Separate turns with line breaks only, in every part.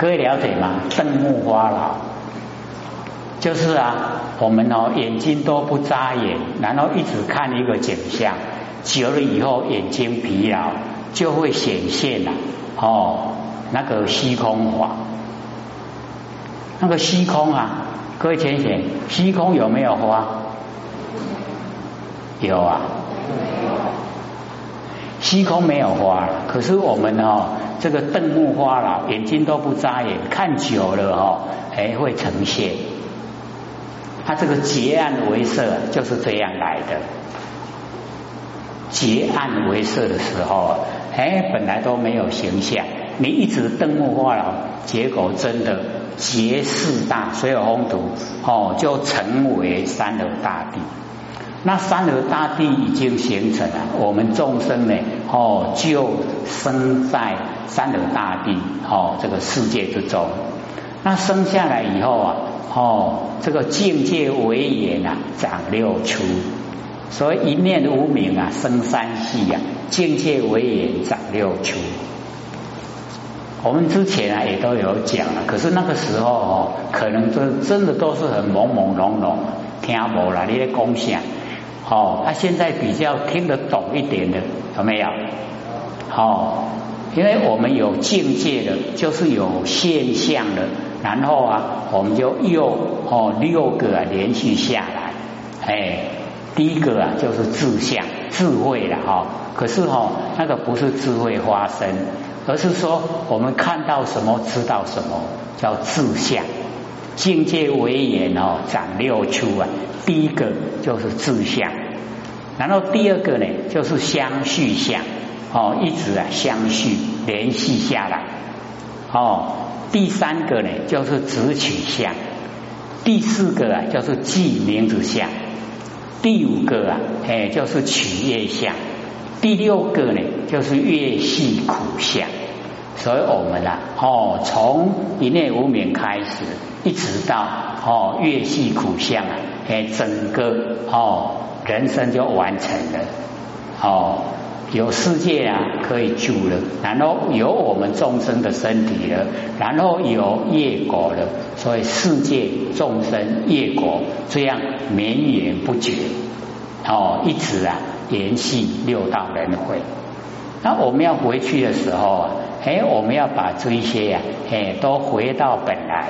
各位了解吗？瞪目花老就是啊，我们哦眼睛都不眨眼，然后一直看一个景象，久了以后眼睛疲劳，就会显现了哦那个虚空法，那个虚空啊，各位浅显，虚空有没有花？有啊。虚空没有花，可是我们哦，这个瞪目花了，眼睛都不眨眼，看久了哦，哎会呈现。它这个结暗为色就是这样来的。结暗为色的时候，哎本来都没有形象，你一直瞪目花了，结果真的结势大，所有风土哦就成为三河大地。那三河大地已经形成了，我们众生呢，哦，就生在三河大地哦这个世界之中。那生下来以后啊，哦，这个境界为眼啊，长六出，所以一念无明啊，生三系呀，境界为眼长六出。我们之前啊也都有讲了，可是那个时候哦，可能真真的都是很朦朦胧胧，听无啦，你的共享。哦，他现在比较听得懂一点的有没有？哦，因为我们有境界的，就是有现象的，然后啊，我们就又哦六个啊连续下来，哎，第一个啊就是智相智慧了哈，可是哈那个不是智慧发生，而是说我们看到什么知道什么叫智相。境界为眼哦，长六出啊。第一个就是志相，然后第二个呢就是相续相哦，一直啊相续联系下来哦。第三个呢就是直取相，第四个啊就是记名字相，第五个啊哎就是取业相，第六个呢就是越系苦相。所以我们啊，哦，从一念无明开始，一直到哦越系苦相啊，哎，整个哦人生就完成了。哦，有世界啊可以住了，然后有我们众生的身体了，然后有业果了，所以世界众生业果这样绵延不绝，哦，一直啊延续六道轮回。那我们要回去的时候啊。哎，我们要把这一些呀，哎，都回到本来。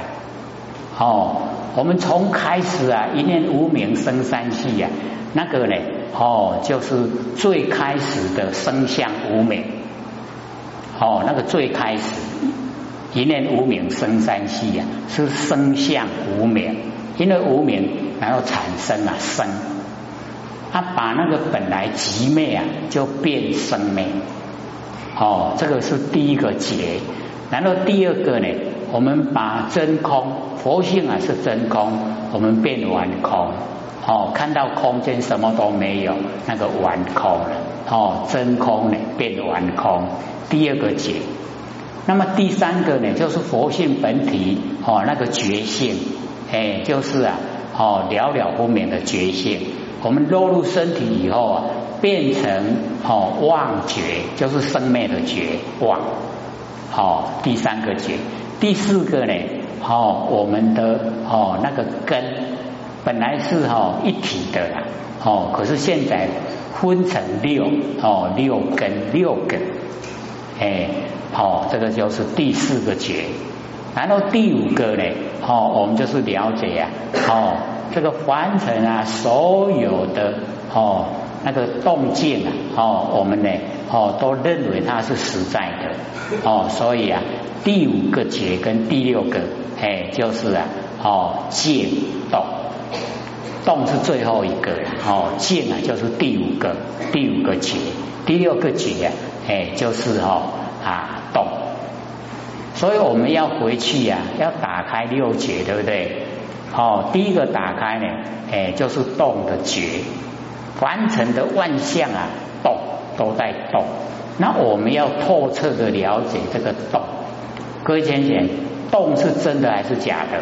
哦，我们从开始啊，一念无名生三系呀，那个呢，哦，就是最开始的生相无名。哦，那个最开始一念无名生三系呀，是生相无名，因为无名然后产生了生，他把那个本来极昧啊，就变生昧。哦，这个是第一个结，然后第二个呢，我们把真空佛性啊是真空，我们变完空，哦，看到空间什么都没有，那个完空了，哦，真空呢变完空，第二个结，那么第三个呢，就是佛性本体，哦，那个觉性，哎，就是啊，哦，了了不明的觉性，我们落入身体以后啊。变成哦妄觉，就是生灭的觉妄，好第三个觉，第四个呢，哦我们的哦那个根本来是哦一体的啦，哦可是现在分成六哦六根六根，哎好这个就是第四个觉，然后第五个呢，哦我们就是了解呀，哦这个凡尘啊所有的哦。那个动静啊，哦，我们呢，哦，都认为它是实在的，哦，所以啊，第五个觉跟第六个，哎，就是啊，哦，静动，动是最后一个，哦，静啊，就是第五个，第五个觉，第六个觉，哎，就是哦啊动，所以我们要回去呀，要打开六觉，对不对？哦，第一个打开呢，哎，就是动的觉。凡尘的万象啊，动都在动。那我们要透彻的了解这个动。各位先生，动是真的还是假的？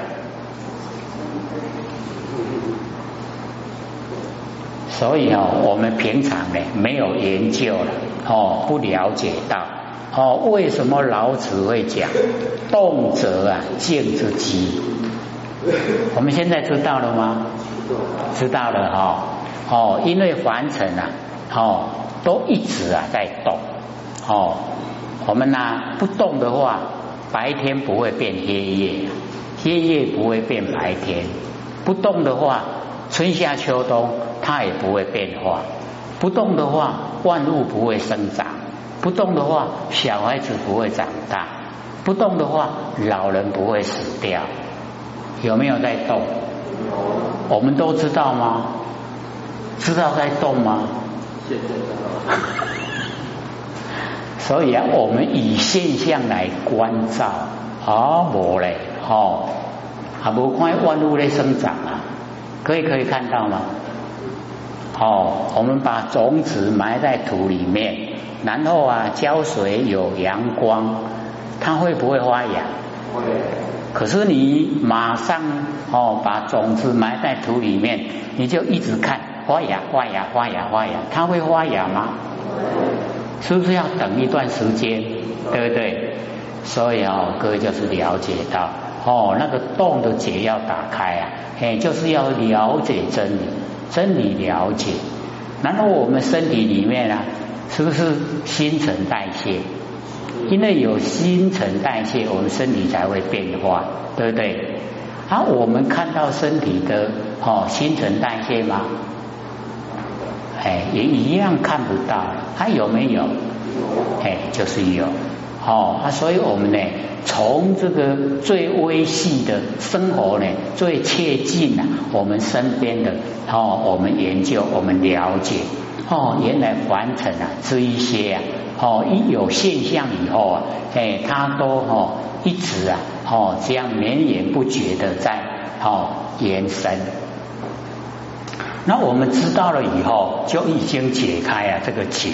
所以哦，我们平常呢没有研究了哦，不了解到哦，为什么老子会讲动则啊静之机？我们现在知道了吗？知道了哈。哦，哦因为凡尘啊，哦，都一直啊在动。哦，我们呢不动的话，白天不会变黑夜，黑夜不会变白天。不动的话，春夏秋冬它也不会变化。不动的话，万物不会生长；不动的话，小孩子不会长大；不动的话，老人不会死掉。有没有在动？我们都知道吗？知道在动吗？所以啊，我们以现象来关照，啊，无嘞，哦，啊，无看万物的生长啊，可以可以看到吗？哦，我们把种子埋在土里面，然后啊浇水有阳光，它会不会发芽？会。可是你马上哦把种子埋在土里面，你就一直看发芽发芽发芽发芽，它会发芽吗？是不是要等一段时间？对不对？所以哦，各位就是了解到哦，那个洞的结要打开啊，哎，就是要了解真理。真理了解，然后我们身体里面啊，是不是新陈代谢？因为有新陈代谢，我们身体才会变化，对不对？而我们看到身体的哦新陈代谢吗？哎，也一样看不到，它有没有？哎，就是有。哦，啊，所以我们呢，从这个最微细的生活呢，最切近啊，我们身边的哦，我们研究，我们了解，哦，原来凡尘啊，这一些啊，哦，一有现象以后啊，哎，它都哦，一直啊，哦，这样绵延不绝的在哦延伸。那我们知道了以后，就已经解开啊这个结，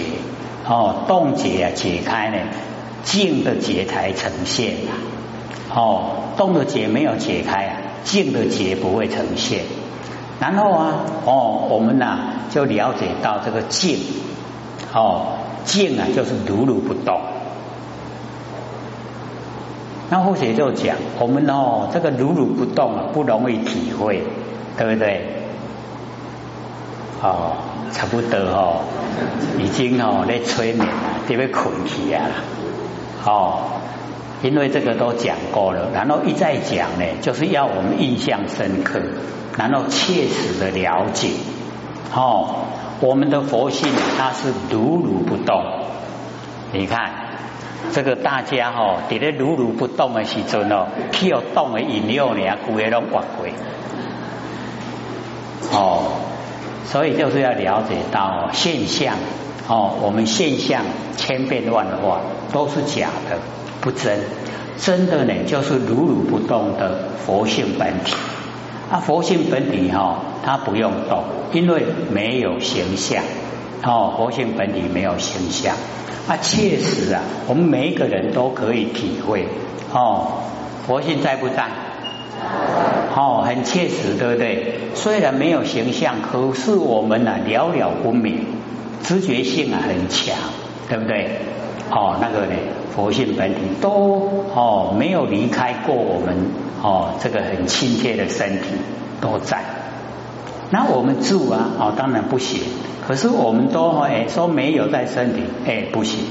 哦，冻结啊解开呢。静的结才呈现啊，哦，动的结没有解开啊，静的结不会呈现。然后啊，哦，我们呢就了解到这个静，哦，静啊就是如如不动。那或许就讲，我们哦这个如如不动啊不容易体会，对不对？哦，差不多哦，已经哦在催眠了，特别困去啊。哦，因为这个都讲过了，然后一再讲呢，就是要我们印象深刻，然后切实的了解。哦，我们的佛性它是如如不动。你看这个大家哈，在咧如如不动的时阵哦，去有动的引诱呢，骨也拢挖过。哦，所以就是要了解到现象。哦，我们现象千变万化，都是假的，不真。真的呢，就是如如不动的佛性本体。啊，佛性本体哈，它不用动，因为没有形象。哦，佛性本体没有形象。啊，确实啊，我们每一个人都可以体会。哦，佛性在不在？哦，很切实，对不对？虽然没有形象，可是我们呢，了了分明。知觉性啊很强，对不对？哦，那个呢，佛性本体都哦没有离开过我们哦，这个很亲切的身体都在。那我们住啊，哦当然不行。可是我们都哎说没有在身体，哎不行。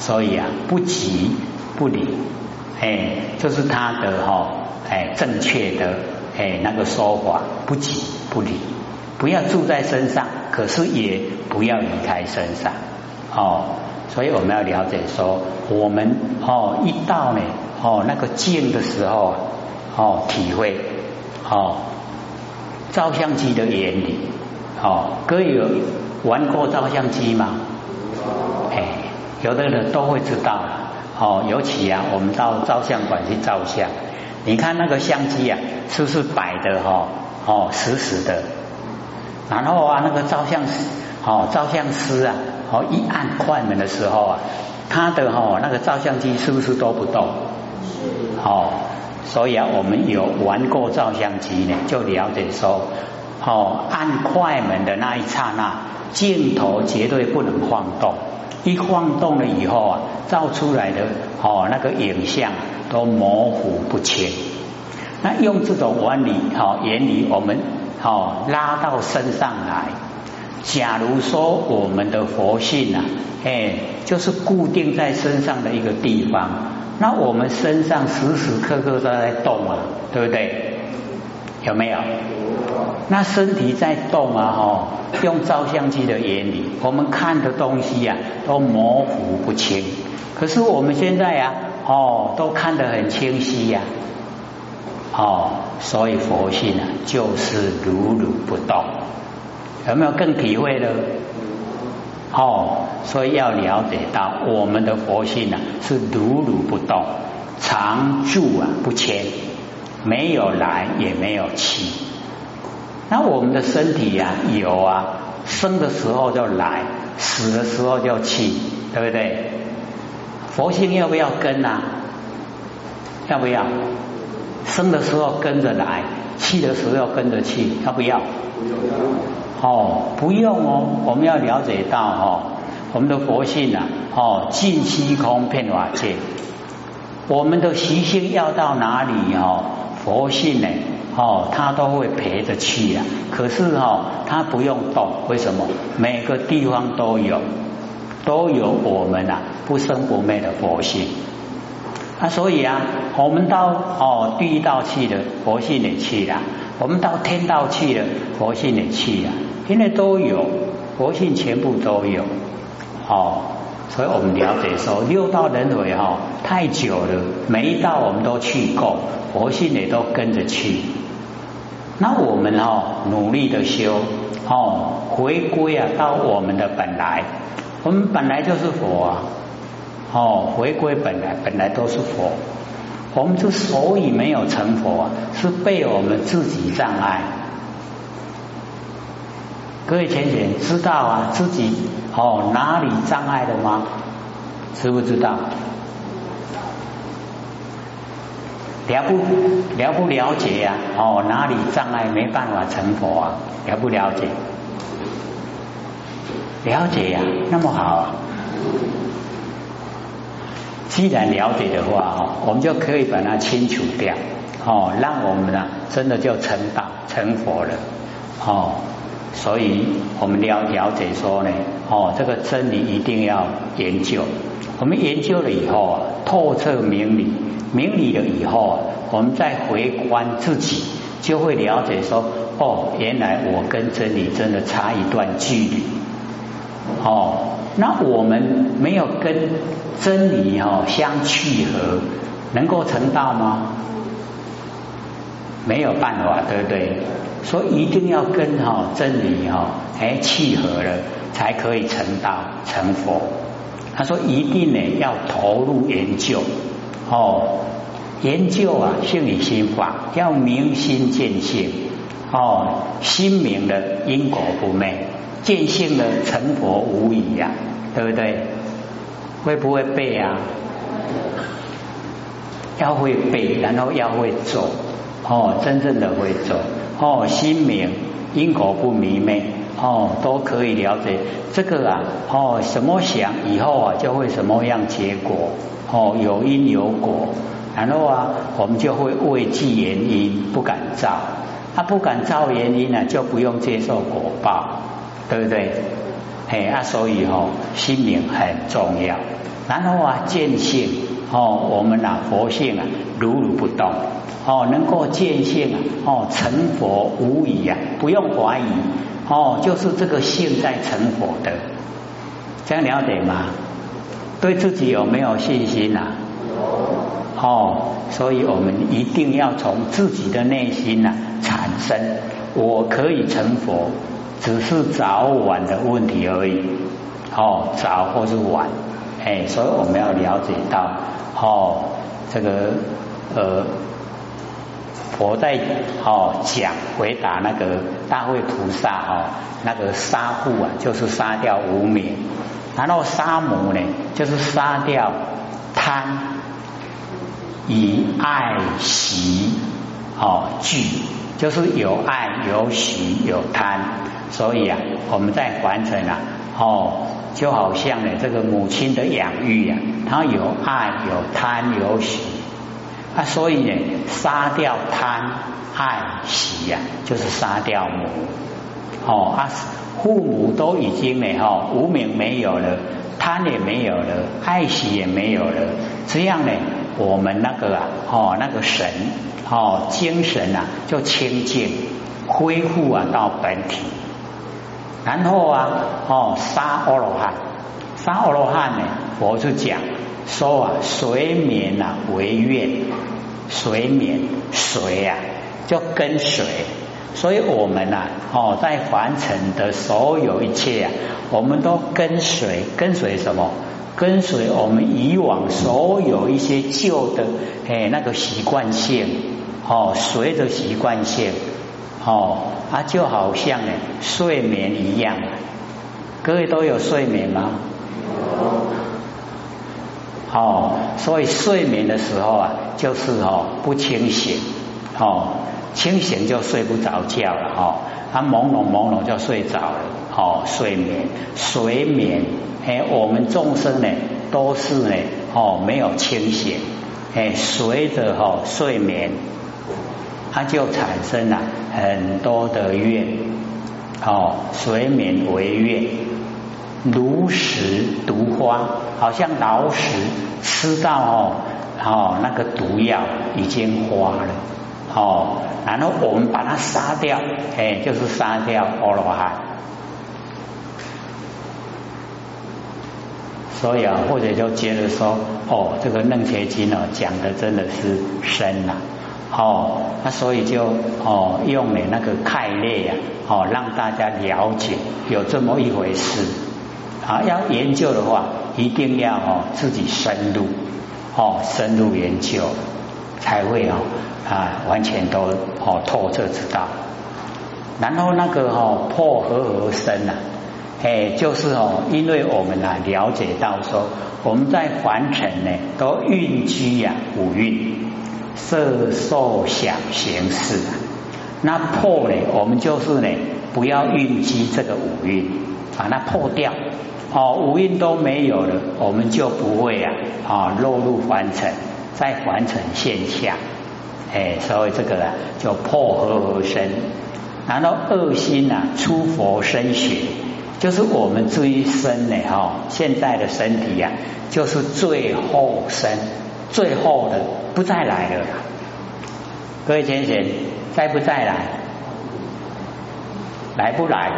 所以啊，不急不离，哎这是他的哈哎正确的哎那个说法，不急不离。不要住在身上，可是也不要离开身上哦。所以我们要了解说，我们哦一到呢哦那个静的时候哦体会哦照相机的原理哦，各位有玩过照相机吗？哎，有的人都会知道哦。尤其啊，我们到照相馆去照相，你看那个相机啊，是不是摆的哈哦实时的？然后啊，那个照相师，哦，照相师啊，哦，一按快门的时候啊，他的哈那个照相机是不是都不动？哦，所以啊，我们有玩过照相机呢，就了解说，哦，按快门的那一刹那，镜头绝对不能晃动，一晃动了以后啊，照出来的哦那个影像都模糊不清。那用这种原理哦原理，我们哦拉到身上来。假如说我们的佛性啊，哎，就是固定在身上的一个地方，那我们身上时时刻刻都在动啊，对不对？有没有？那身体在动啊，哦，用照相机的原理，我们看的东西呀都模糊不清。可是我们现在呀，哦，都看得很清晰呀，哦，所以佛性啊就是如如不动。有没有更体会的？哦，所以要了解到我们的佛性啊是如如不动，常住啊不迁，没有来也没有去。那我们的身体呀有啊，生的时候就来，死的时候就去，对不对？佛性要不要跟啊？要不要？生的时候跟着来，去的时候跟着去，要不要？哦，不用哦，我们要了解到哈，我们的佛性啊，哦，尽虚空遍法界，我们的习性要到哪里哦，佛性呢，哦，它都会陪着去呀。可是哈，它不用动，为什么？每个地方都有，都有我们啊不生不灭的佛性。啊，所以啊，我们到哦地道去了，佛性也去了。我们到天道去了，佛性也去了，因为都有佛性，全部都有哦。所以我们了解说，六道轮回哈太久了，每一道我们都去过，佛性也都跟着去。那我们哈努力的修哦，回归啊到我们的本来，我们本来就是佛啊，哦，回归本来，本来都是佛。我们之所以没有成佛啊，是被我们自己障碍。各位浅浅知道啊，自己哦哪里障碍了吗？知不知道？了不了不了解呀？哦，哪里障碍没办法成佛啊？了不了解？了解呀，那么好。既然了解的话，哈，我们就可以把它清除掉，哦，让我们呢真的就成道成佛了，哦，所以我们了了解说呢，哦，这个真理一定要研究。我们研究了以后啊，透彻明理，明理了以后啊，我们再回观自己，就会了解说，哦，原来我跟真理真的差一段距离，哦。那我们没有跟真理哦相契合，能够成道吗？没有办法，对不对？所以一定要跟哈真理哈哎契合了，才可以成道成佛。他说一定呢要投入研究哦，研究啊性理心法，要明心见性哦，心明的因果不昧。见性的成佛无疑呀，对不对？会不会背啊？要会背，然后要会走哦，真正的会走哦，心明因果不迷昧哦，都可以了解这个啊哦，什么想以后啊就会什么样结果哦，有因有果，然后啊我们就会畏惧原因，不敢造，他不敢造原因呢，就不用接受果报。对不对？哎啊，所以哦，心灵很重要。然后啊，见性哦，我们啊，佛性啊，如如不动哦，能够见性啊，哦，成佛无疑啊，不用怀疑哦，就是这个性在成佛的，这样了解吗？对自己有没有信心呐？哦，所以我们一定要从自己的内心呐产生，我可以成佛。只是早晚的问题而已，哦，早或是晚，哎，所以我们要了解到，哦，这个呃，佛在哦讲回答那个大会菩萨哦，那个杀父啊，就是杀掉无名，然后杀母呢，就是杀掉贪，以爱习哦惧，就是有爱有喜有贪。所以啊，我们在凡尘啊，哦，就好像呢，这个母亲的养育啊，它有爱、有贪、有喜啊，所以呢，杀掉贪、爱、喜呀，就是杀掉母。哦啊，父母都已经呢，哈，无名没有了，贪也没有了，爱喜也没有了，这样呢，我们那个啊，哦，那个神，哦，精神啊，就清净，恢复啊到本体。然后啊，哦，杀阿罗汉，杀阿罗汉呢，佛就讲说啊，水冕啊为愿，随眠水啊，就跟随。所以我们呐，哦，在凡尘的所有一切啊，我们都跟随，跟随什么？跟随我们以往所有一些旧的哎那个习惯性，哦，随着习惯性，哦，啊，就好像呢睡眠一样，各位都有睡眠吗？哦，所以睡眠的时候啊，就是哦不清醒，哦。清醒就睡不着觉了哈，他朦胧朦胧就睡着了，哦，睡眠，睡眠，哎，我们众生呢都是呢，哦，没有清醒，哎，随着哈睡眠，它就产生了很多的愿，哦，睡眠为愿，如食毒花，好像老鼠吃到哦，哦那个毒药已经花了。哦，然后我们把它杀掉，哎，就是杀掉阿罗汉。所以啊，或者就接着说，哦，这个楞伽经哦讲的真的是深呐，哦，那所以就哦用了那个概念呀，哦让大家了解有这么一回事啊。要研究的话，一定要哦自己深入，哦深入研究才会哦。啊，完全都哦透彻知道，然后那个哦破和而生呐，哎，就是哦，因为我们啊了解到说，我们在凡尘呢都运居呀五蕴，色受想行识，那破呢，我们就是呢不要蕴积这个五蕴，把它破掉，哦五蕴都没有了，我们就不会啊啊落入凡尘，在凡尘现象。哎，所以这个啊，叫破和而生。然后恶心呐，出佛身血，就是我们这一生呢，哈，现在的身体呀，就是最后生，最后的不再来了。各位先生，再不再来？来不来？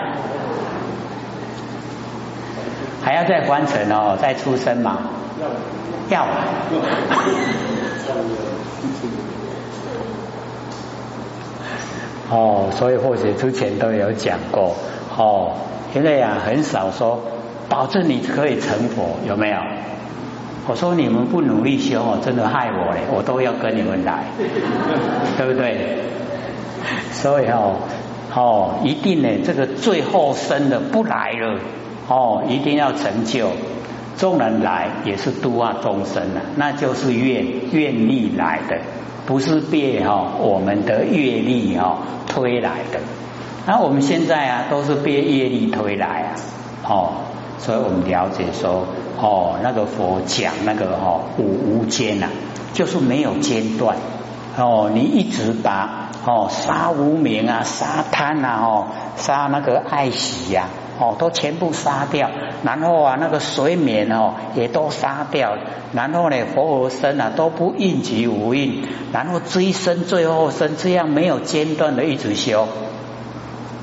还要再完成哦，再出生吗？要。要。哦，所以或许之前都有讲过哦，现在呀很少说保证你可以成佛，有没有？我说你们不努力修哦，真的害我嘞，我都要跟你们来，对不对？所以哦哦，一定呢，这个最后生的不来了哦，一定要成就，众人来也是度化众生的，那就是愿愿力来的。不是被哈我们的业力哈推来的，那我们现在啊都是被业力推来啊，哦，所以我们了解说哦那个佛讲那个哦无无间呐，就是没有间断哦，你一直把哦杀无名啊杀贪呐哦杀那个爱喜呀。哦，都全部杀掉，然后啊，那个水眠哦，也都杀掉，然后呢，佛和身啊都不应及无应，然后追生最后生，这样没有间断的一直修，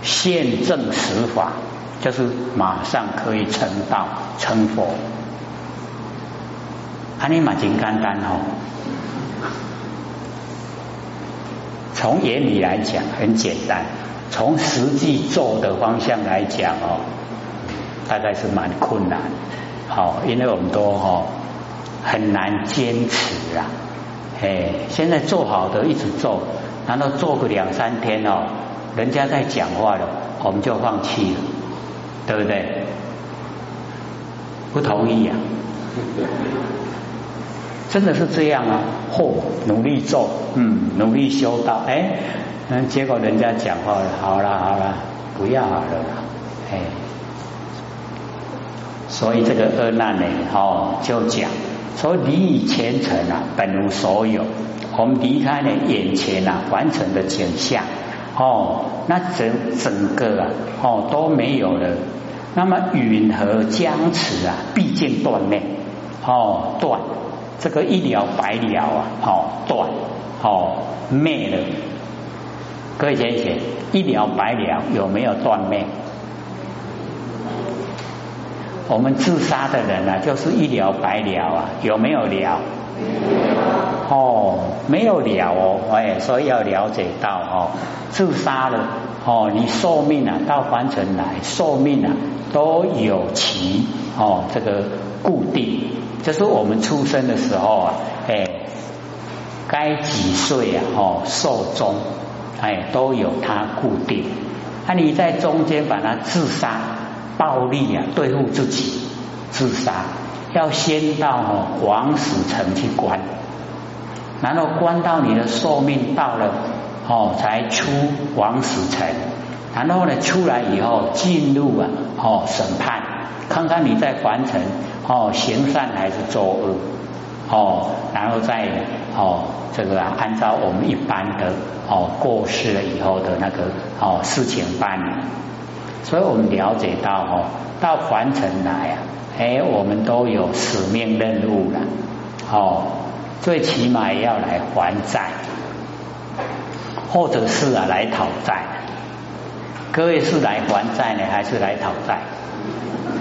现正实法，就是马上可以成道成佛。阿尼玛金刚丹哦，从原理来讲很简单。从实际做的方向来讲哦，大概是蛮困难，好，因为我们都哈很难坚持啊，哎，现在做好的一直做，难道做个两三天哦，人家在讲话了，我们就放弃了，对不对？不同意呀，真的是这样啊，嚯，努力做，嗯，努力修道，哎。嗯，结果人家讲话，好了好了，不要好了，哎，所以这个阿难呢，哦，就讲说离以前尘啊，本无所有。我们离开了眼前啊，凡尘的景象，哦，那整整个啊，哦都没有了。那么云和僵持啊，毕竟断裂，哦断，这个一了百了啊，哦断，哦灭了。各位先生，一了百了有没有断灭？我们自杀的人啊，就是一了百了啊，有没有了？哦，没有了哦，哎，所以要了解到哦，自杀了哦，你寿命啊，到凡尘来，寿命啊都有其哦这个固定，就是我们出生的时候啊，哎，该几岁啊，哦寿终，哎都有它固定，那你在中间把它自杀。暴力啊，对付自己，自杀要先到哦王死城去关，然后关到你的寿命到了哦，才出王死城，然后呢出来以后进入啊哦审判，看看你在凡尘哦行善还是作恶哦，然后再哦这个按照我们一般的哦过世了以后的那个哦事情办理。所以我们了解到哦，到凡尘来啊，哎，我们都有使命任务了，哦，最起码要来还债，或者是啊来讨债。各位是来还债呢，还是来讨债？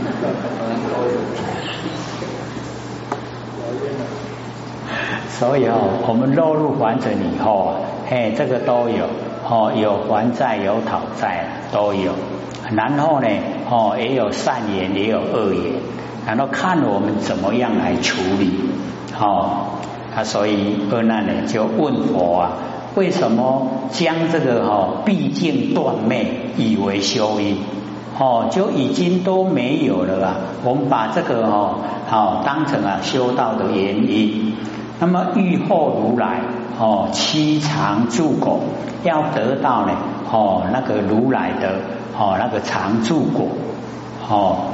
所以哦，我们落入凡尘以后啊，嘿，这个都有哦，有还债，有讨债，都有。然后呢，哦，也有善言，也有恶言，然后看我们怎么样来处理，哦，他所以阿难呢就问佛啊，为什么将这个哦毕竟断灭以为修因？哦，就已经都没有了啊。我们把这个哦好当成啊修道的原因，那么欲后如来哦七常住果，要得到呢哦那个如来的。哦，那个常住果，哦，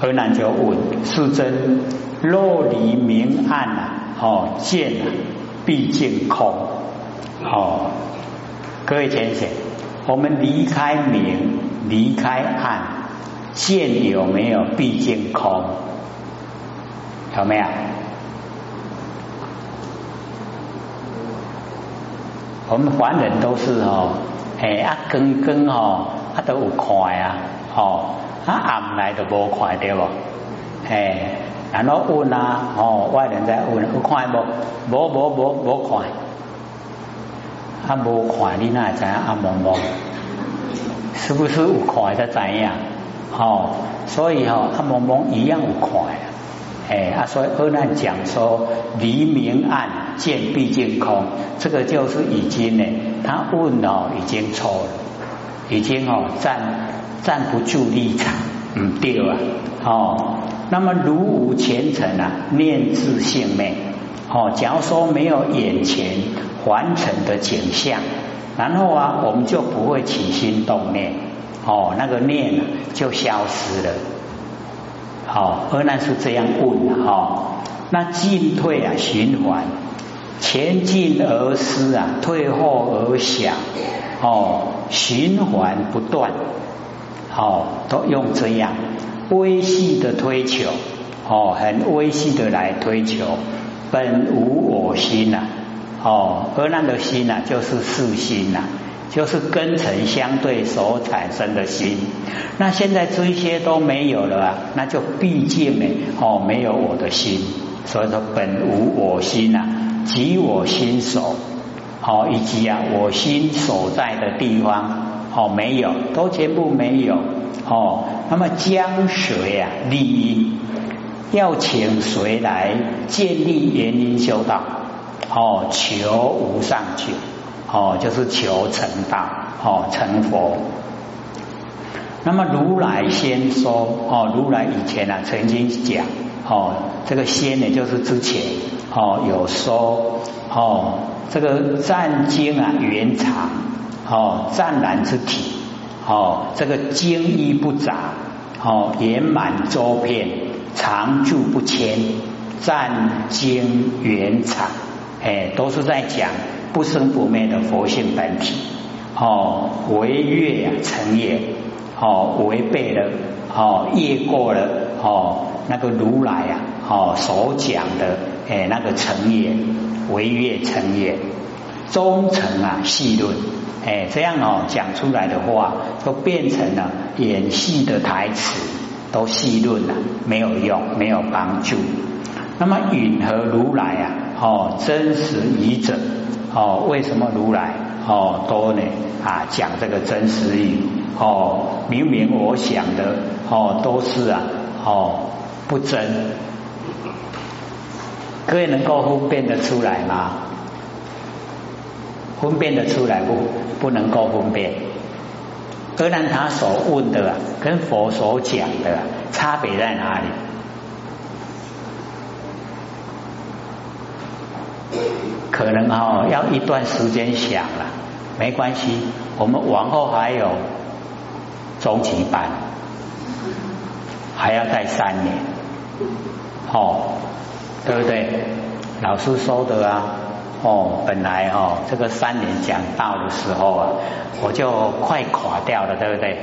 河南就问世尊：若离明暗啊，哦见啊，毕竟空。哦，各位先生，我们离开明，离开暗，见有没有毕竟空？有没有？我们凡人都是哦。诶，啊光光吼，啊都有看啊，吼，啊暗来都无看对不？诶，然后问啊，吼，外人在问，有看无？无无无无看，啊无看，你那知影暗蒙蒙？是不是有看才知影？吼，所以吼，暗蒙蒙一样有看。哎，啊，所以阿难讲说，黎明暗见毕竟空，这个就是已经呢，他问哦，已经错了，已经哦站站不住立场，嗯，对啊，哦，那么如无前尘啊，念自性命，哦，假如说没有眼前完成的景象，然后啊，我们就不会起心动念，哦，那个念就消失了。好，阿难是这样问的哈，那进退啊循环，前进而思啊，退后而想，哦，循环不断，哦，都用这样微细的推求，哦，很微细的来推求，本无我心呐，哦，而那个心呐，就是四心呐。就是根尘相对所产生的心，那现在这些都没有了啊，那就毕竟没，哦，没有我的心，所以说本无我心呐，即我心所，哦，以及啊我心所在的地方，哦，没有，都全部没有，哦，那么将谁啊利益？要请谁来建立原因修道？哦，求无上求。哦，就是求成道，哦，成佛。那么如来先说，哦，如来以前啊曾经讲，哦，这个先呢就是之前，哦，有说，哦，这个湛经啊圆长，哦，湛然之体，哦，这个精义不杂，哦，圆满周遍，常住不迁，湛经圆场，哎，都是在讲不生不灭的佛性本体。哦，违越啊，成也。哦，违背了，哦，越过了，哦，那个如来啊，哦，所讲的，哎，那个成也，违越成也，忠诚啊，细论，哎，这样哦，讲出来的话，都变成了演戏的台词，都细论了，没有用，没有帮助。那么允和如来啊，哦，真实语者，哦，为什么如来？哦，多呢啊，讲这个真实语哦，明明我想的哦都是啊哦不真，各位能够分辨得出来吗？分辨得出来不？不能够分辨。阿难他所问的跟佛所讲的差别在哪里？可能哦，要一段时间想了，没关系，我们往后还有中级班，还要再三年，哦，对不对？老师说的啊，哦，本来哦，这个三年讲到的时候啊，我就快垮掉了，对不对？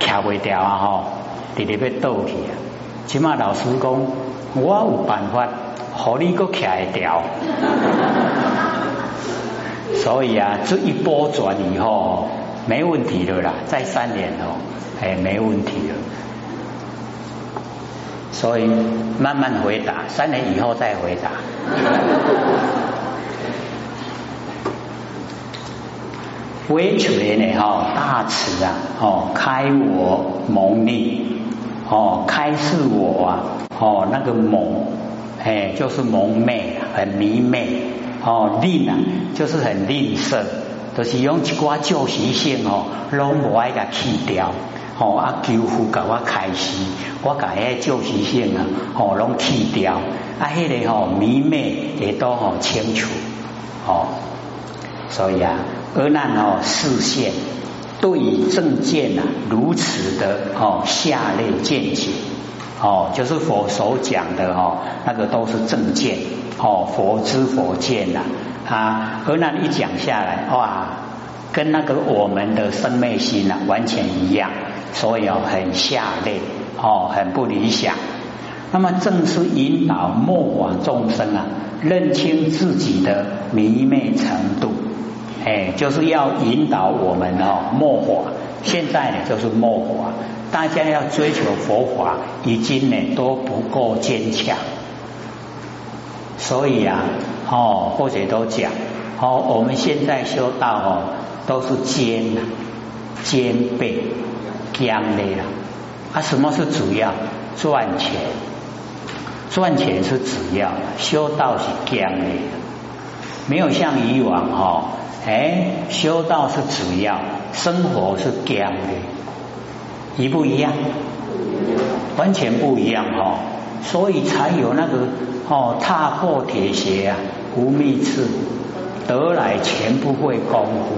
卡不掉啊，哈，直直被斗起啊，起码老师讲，我有办法。好，你个开掉，所以啊，这一波转以后没问题的啦，再三年哦，哎，没问题了。所以慢慢回答，三年以后再回答。微垂呢？哈，大慈啊，哦，开我蒙利，哦，开示我啊，哦，那个蒙。哎，就是蒙昧，很迷昧哦，吝啊，就是很吝啬，都是用一挂旧习性哦，拢无爱甲去掉哦，啊，求福甲我开示，我甲迄旧习性啊，哦，拢去掉，啊，迄个吼迷昧也都好清楚哦，所以啊，阿难哦视线对于正见啊如此的哦下列见解。哦，就是佛所讲的哦，那个都是正见哦，佛知佛见呐啊，而那一讲下来哇，跟那个我们的生昧心啊完全一样，所以哦很下劣哦，很不理想。那么正是引导末法众生啊，认清自己的迷昧程度，哎，就是要引导我们哦末法。现在呢，就是末法。大家要追求佛法，已经呢都不够坚强，所以啊，哦，或者都讲，哦，我们现在修道哦，都是坚呐，坚备、强烈了。啊，什么是主要？赚钱，赚钱是主要，修道是强烈的，没有像以往哦，哎，修道是主要，生活是强烈。一不一样？完全不一样哦，所以才有那个哦，踏破铁鞋啊，无觅处，得来全不费功夫。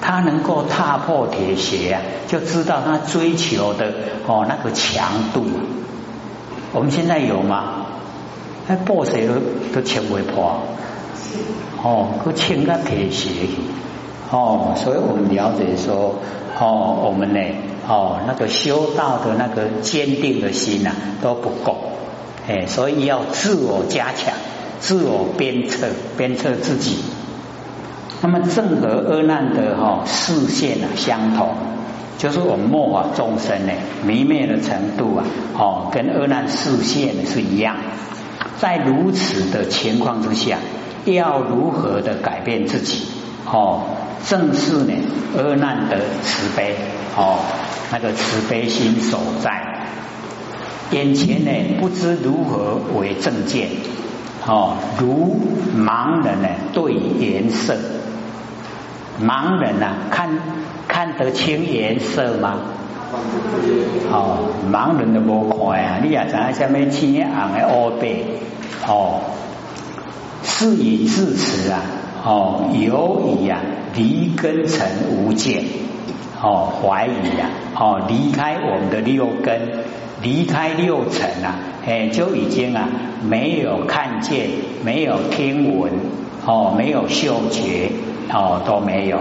他能够踏破铁鞋啊，就知道他追求的哦那个强度。我们现在有吗？那破鞋都都穿不破，哦，都穿个铁鞋去。哦，所以我们了解说，哦，我们呢。哦，那个修道的那个坚定的心呐都不够，哎，所以要自我加强，自我鞭策，鞭策自己。那么正和阿难的哈视线啊相同，就是我们末法众生呢迷灭的程度啊，哦，跟阿难视线是一样。在如此的情况之下，要如何的改变自己？哦，正是呢阿难的慈悲哦。那个慈悲心所在，眼前呢不知如何为正见哦，如盲人呢对颜色，盲人呐看看得清颜色吗？哦，盲人都无看啊，你也知影什么青红的乌白哦，事以至此啊，哦，由以啊离根成无见。哦怀疑啊，哦离开我们的六根，离开六尘啊，哎就已经啊没有看见，没有听闻，哦没有嗅觉，哦都没有，